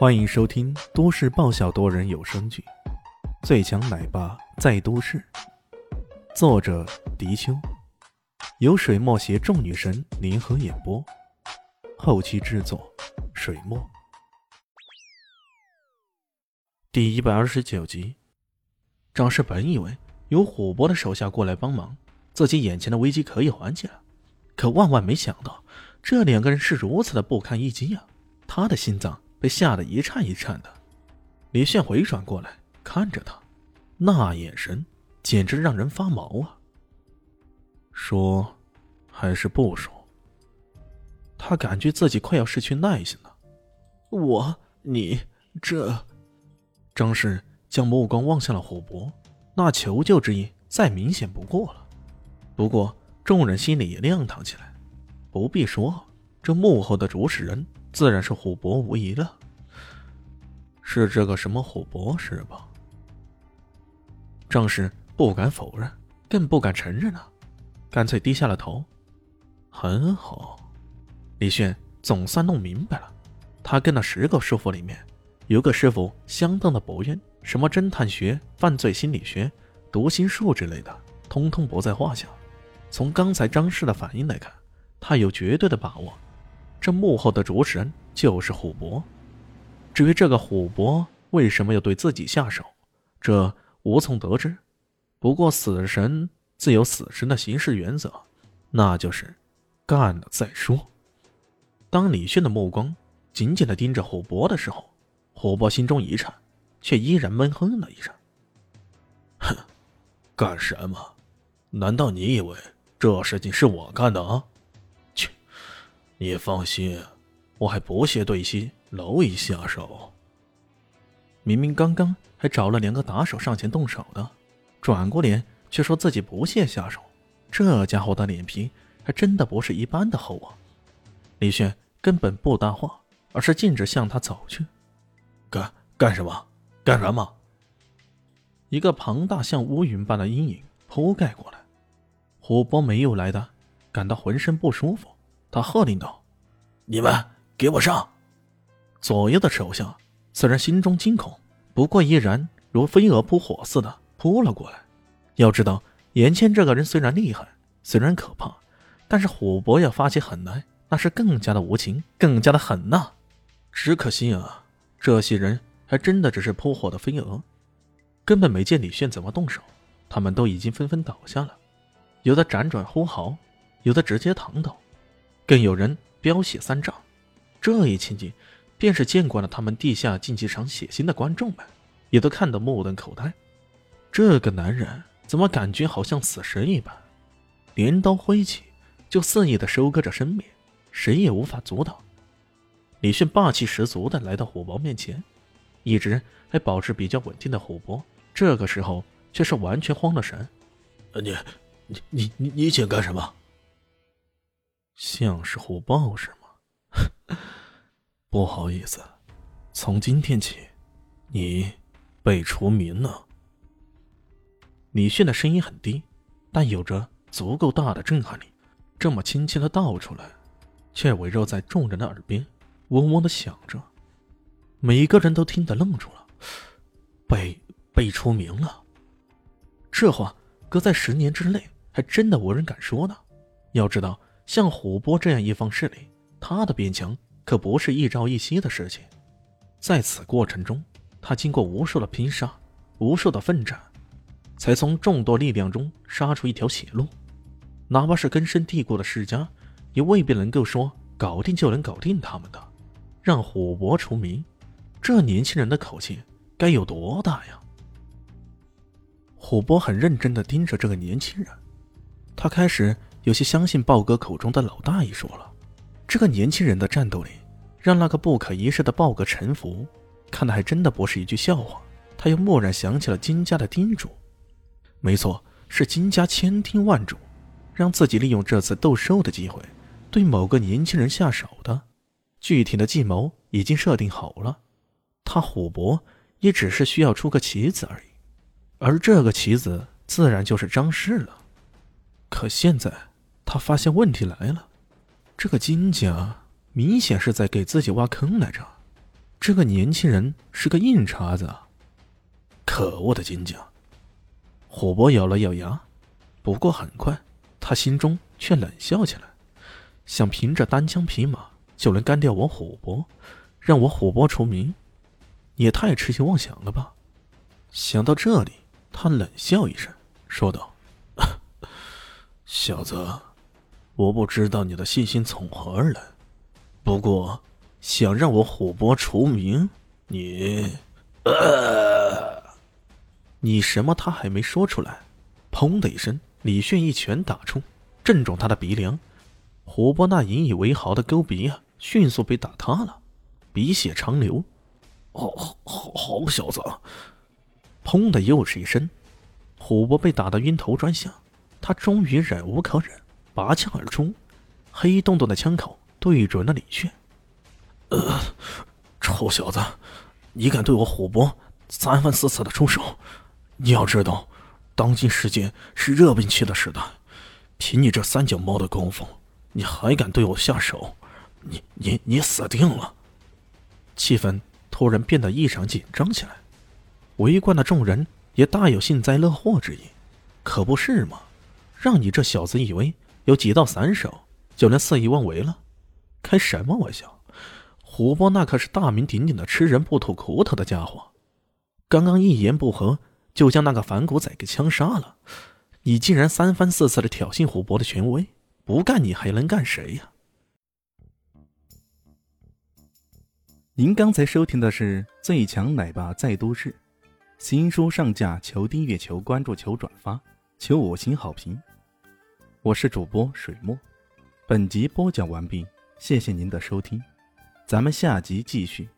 欢迎收听都市爆笑多人有声剧《最强奶爸在都市》，作者：迪秋，由水墨携众女神联合演播，后期制作：水墨。第一百二十九集，张氏本以为有虎伯的手下过来帮忙，自己眼前的危机可以缓解了，可万万没想到，这两个人是如此的不堪一击啊！他的心脏。被吓得一颤一颤的，李炫回转过来看着他，那眼神简直让人发毛啊！说，还是不说？他感觉自己快要失去耐心了。我，你这……张氏将目光望向了虎伯，那求救之意再明显不过了。不过众人心里也亮堂起来，不必说，这幕后的主使人。自然是虎伯无疑了，是这个什么虎伯是吧？张氏不敢否认，更不敢承认啊，干脆低下了头。很好，李炫总算弄明白了，他跟那十个师傅里面，有个师傅相当的博渊，什么侦探学、犯罪心理学、读心术之类的，通通不在话下。从刚才张氏的反应来看，他有绝对的把握。这幕后的主持人就是虎伯。至于这个虎伯为什么要对自己下手，这无从得知。不过死神自有死神的行事原则，那就是干了再说。当李炫的目光紧紧的盯着虎伯的时候，虎伯心中一颤，却依然闷哼了一声：“哼，干什么？难道你以为这事情是我干的啊？”切你放心，我还不屑对西蝼蚁下手。明明刚刚还找了两个打手上前动手的，转过脸却说自己不屑下手，这家伙的脸皮还真的不是一般的厚啊！李炫根本不搭话，而是径直向他走去。干干什么？干什么？一个庞大像乌云般的阴影铺盖过来，虎波没有来的，感到浑身不舒服。他喝令道：“你们给我上！”左右的手下虽然心中惊恐，不过依然如飞蛾扑火似的扑了过来。要知道，眼前这个人虽然厉害，虽然可怕，但是虎伯要发起狠来，那是更加的无情，更加的狠呐！只可惜啊，这些人还真的只是扑火的飞蛾，根本没见李炫怎么动手，他们都已经纷纷倒下了，有的辗转呼嚎，有的直接躺倒。更有人飙血三丈，这一情景，便是见惯了他们地下竞技场血腥的观众们，也都看得目瞪口呆。这个男人怎么感觉好像死神一般，镰刀挥起就肆意的收割着生命，谁也无法阻挡。李迅霸气十足的来到虎豹面前，一直还保持比较稳定的虎豹，这个时候却是完全慌了神。你，你，你，你，你想干什么？像是虎豹是吗？不好意思，从今天起，你被除名了。李炫的声音很低，但有着足够大的震撼力。这么轻轻的道出来，却围绕在众人的耳边，嗡嗡的响着。每个人都听得愣住了，被被除名了。这话搁在十年之内，还真的无人敢说呢。要知道。像虎波这样一方势力，他的变强可不是一朝一夕的事情。在此过程中，他经过无数的拼杀，无数的奋战，才从众多力量中杀出一条血路。哪怕是根深蒂固的世家，也未必能够说搞定就能搞定他们的。让虎伯出名，这年轻人的口气该有多大呀？虎伯很认真地盯着这个年轻人，他开始。有些相信豹哥口中的老大一说了，这个年轻人的战斗力让那个不可一世的豹哥臣服，看的还真的不是一句笑话。他又蓦然想起了金家的叮嘱，没错，是金家千叮万嘱，让自己利用这次斗兽的机会，对某个年轻人下手的。具体的计谋已经设定好了，他虎伯也只是需要出个棋子而已，而这个棋子自然就是张氏了。可现在。他发现问题来了，这个金家明显是在给自己挖坑来着。这个年轻人是个硬茬子啊！可恶的金家！虎伯咬了咬牙，不过很快，他心中却冷笑起来，想凭着单枪匹马就能干掉我虎伯，让我虎伯出名，也太痴心妄想了吧！想到这里，他冷笑一声，说道：“ 小子，我不知道你的信心从何而来，不过……”想让我虎伯除名，你，呃，你什么？他还没说出来，砰的一声，李炫一拳打出，正中他的鼻梁。虎伯那引以为豪的勾鼻啊，迅速被打塌了，鼻血长流。好好好小子！砰的又是一声，虎伯被打得晕头转向。他终于忍无可忍，拔枪而出，黑洞洞的枪口对准了李炫。呃，臭小子，你敢对我虎伯三番四次的出手？你要知道，当今世界是热兵器的时代，凭你这三脚猫的功夫，你还敢对我下手？你你你死定了！气氛突然变得异常紧张起来，围观的众人也大有幸灾乐祸之意。可不是吗？让你这小子以为有几道散手就能肆意妄为了？开什么玩笑！虎波那可是大名鼎鼎的吃人不吐骨头的家伙，刚刚一言不合就将那个反骨仔给枪杀了。你竟然三番四次的挑衅虎伯的权威，不干你还能干谁呀？您刚才收听的是《最强奶爸在都市》，新书上架，求订阅，求关注，求转发，求五星好评。我是主播水墨，本集播讲完毕，谢谢您的收听。咱们下集继续。